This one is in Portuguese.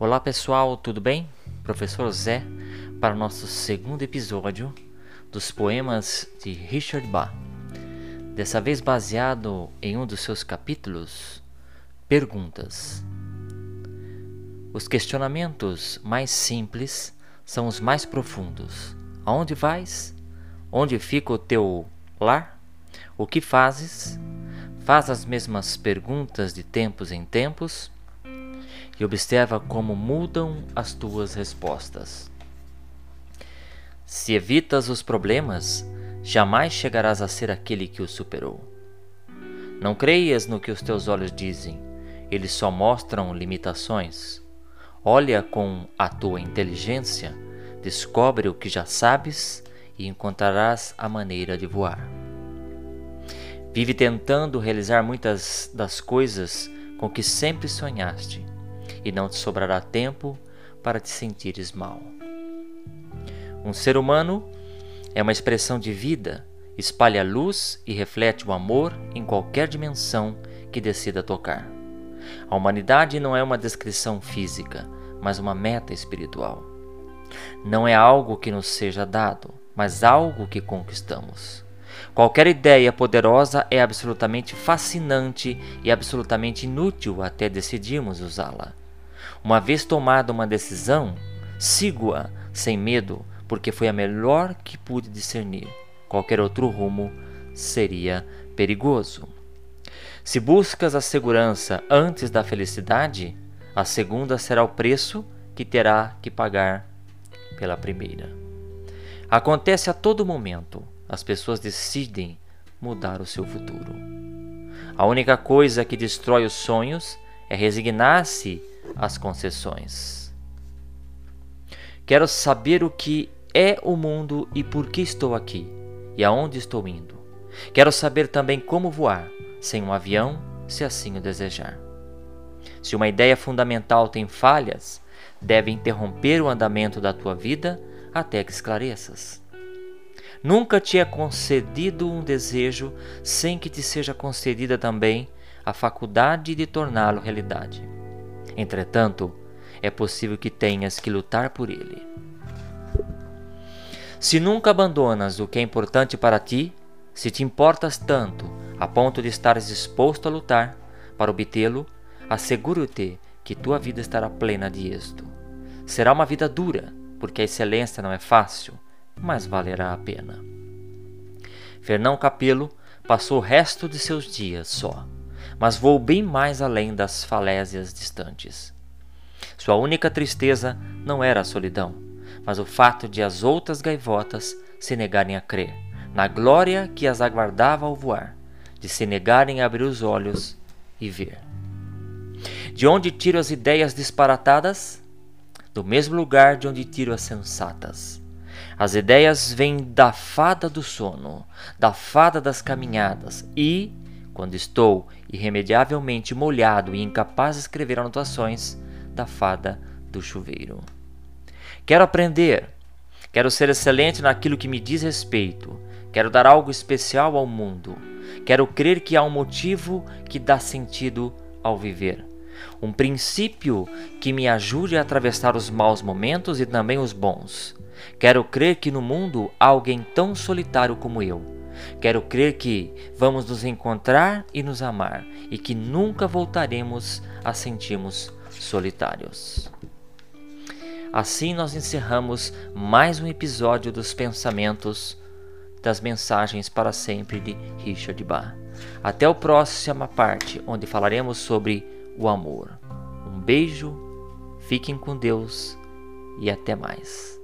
Olá pessoal, tudo bem? Professor Zé para o nosso segundo episódio dos poemas de Richard Bach. Dessa vez baseado em um dos seus capítulos, Perguntas. Os questionamentos mais simples são os mais profundos. Aonde vais? Onde fica o teu lar? O que fazes? Faz as mesmas perguntas de tempos em tempos e observa como mudam as tuas respostas. Se evitas os problemas, jamais chegarás a ser aquele que os superou. Não creias no que os teus olhos dizem, eles só mostram limitações. Olha com a tua inteligência, descobre o que já sabes e encontrarás a maneira de voar. Vive tentando realizar muitas das coisas com que sempre sonhaste, e não te sobrará tempo para te sentires mal. Um ser humano é uma expressão de vida, espalha luz e reflete o amor em qualquer dimensão que decida tocar. A humanidade não é uma descrição física, mas uma meta espiritual. Não é algo que nos seja dado, mas algo que conquistamos. Qualquer ideia poderosa é absolutamente fascinante e absolutamente inútil até decidirmos usá-la. Uma vez tomada uma decisão, sigo-a sem medo, porque foi a melhor que pude discernir. Qualquer outro rumo seria perigoso. Se buscas a segurança antes da felicidade, a segunda será o preço que terá que pagar pela primeira. Acontece a todo momento as pessoas decidem mudar o seu futuro. A única coisa que destrói os sonhos é resignar-se às concessões. Quero saber o que é o mundo e por que estou aqui e aonde estou indo. Quero saber também como voar sem um avião, se assim o desejar. Se uma ideia fundamental tem falhas, deve interromper o andamento da tua vida até que esclareças. Nunca te é concedido um desejo sem que te seja concedida também a faculdade de torná-lo realidade. Entretanto, é possível que tenhas que lutar por ele. Se nunca abandonas o que é importante para ti, se te importas tanto a ponto de estares disposto a lutar para obtê-lo, asseguro-te que tua vida estará plena de êxito. Será uma vida dura, porque a excelência não é fácil, mas valerá a pena. Fernão Capelo passou o resto de seus dias só, mas voou bem mais além das falésias distantes. Sua única tristeza não era a solidão, mas o fato de as outras gaivotas se negarem a crer na glória que as aguardava ao voar, de se negarem a abrir os olhos e ver. De onde tiro as ideias disparatadas? Do mesmo lugar de onde tiro as sensatas. As ideias vêm da fada do sono, da fada das caminhadas e, quando estou irremediavelmente molhado e incapaz de escrever anotações, da fada do chuveiro. Quero aprender, quero ser excelente naquilo que me diz respeito, quero dar algo especial ao mundo, quero crer que há um motivo que dá sentido ao viver um princípio que me ajude a atravessar os maus momentos e também os bons. Quero crer que no mundo há alguém tão solitário como eu. Quero crer que vamos nos encontrar e nos amar e que nunca voltaremos a sentirmos solitários. Assim nós encerramos mais um episódio dos pensamentos das mensagens para sempre de Richard Bach. Até a próxima parte, onde falaremos sobre o amor. Um beijo, fiquem com Deus e até mais.